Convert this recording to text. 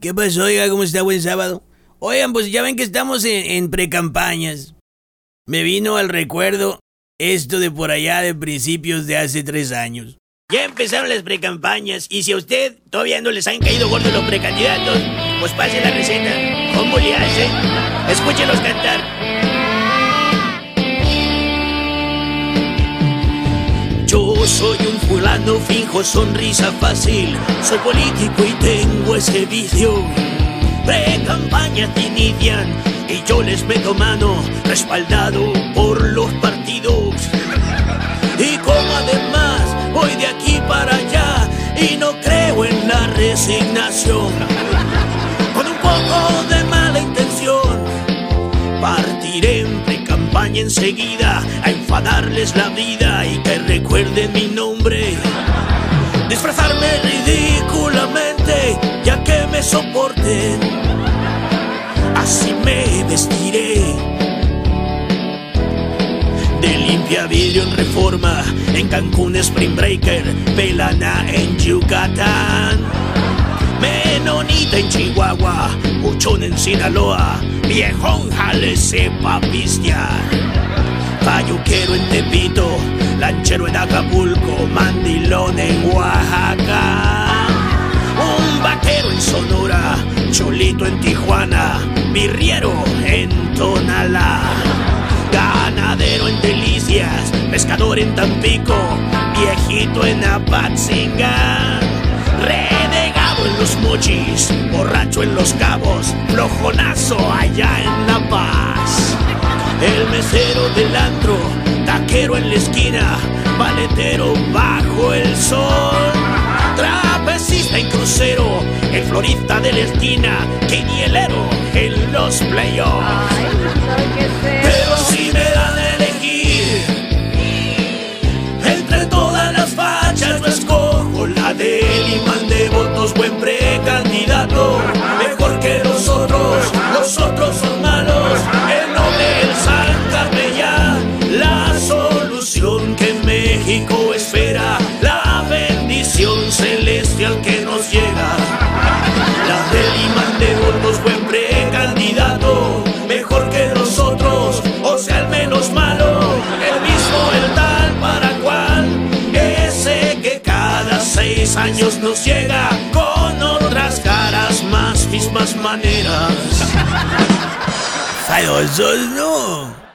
¿Qué pasó, oiga? ¿Cómo está? Buen sábado. Oigan, pues ya ven que estamos en, precampañas. Me vino al recuerdo esto de por allá de principios de hace tres años. Ya empezaron las precampañas y si a usted todavía no les han caído gordos los precandidatos, pues pase la receta. ¿Cómo le hace? Escúchelos cantar. Fulano, finjo sonrisa fácil. Soy político y tengo ese vicio. Pre-campañas inician y yo les meto mano, respaldado por los partidos. Y como además voy de aquí para allá y no creo en la resignación, con un poco de mala intención, partiré en pre-campaña enseguida a enfadarles la vida y que recuerden soporten, así me vestiré. De limpia vidrio en reforma, en Cancún Spring Breaker, Pelana en Yucatán. Menonita en Chihuahua, Buchón en Sinaloa, Viejón jale sepa pistear. Payuquero en Tepito, lanchero en Acapulco, mandilón en Oaxaca. Cholito en Tijuana, birriero en Tonalá. Ganadero en Delicias, pescador en Tampico, viejito en Apatzingán. Renegado en los mochis, borracho en los cabos, flojonazo allá en La Paz. El mesero del antro, taquero en la esquina, paletero bajo el sol. De la esquina, quinielero en los playoffs. Pero si me dan a elegir entre todas las fachas, yo escojo la del imán de votos, buen precandidato. Mejor que los otros, los son malos. El noble, el san capellán, la solución que México espera, la bendición celestial que nos llega. Mejor que los otros, o sea, el menos malo. El mismo, el tal para cual. Ese que cada seis años nos llega con otras caras más, mismas maneras. No.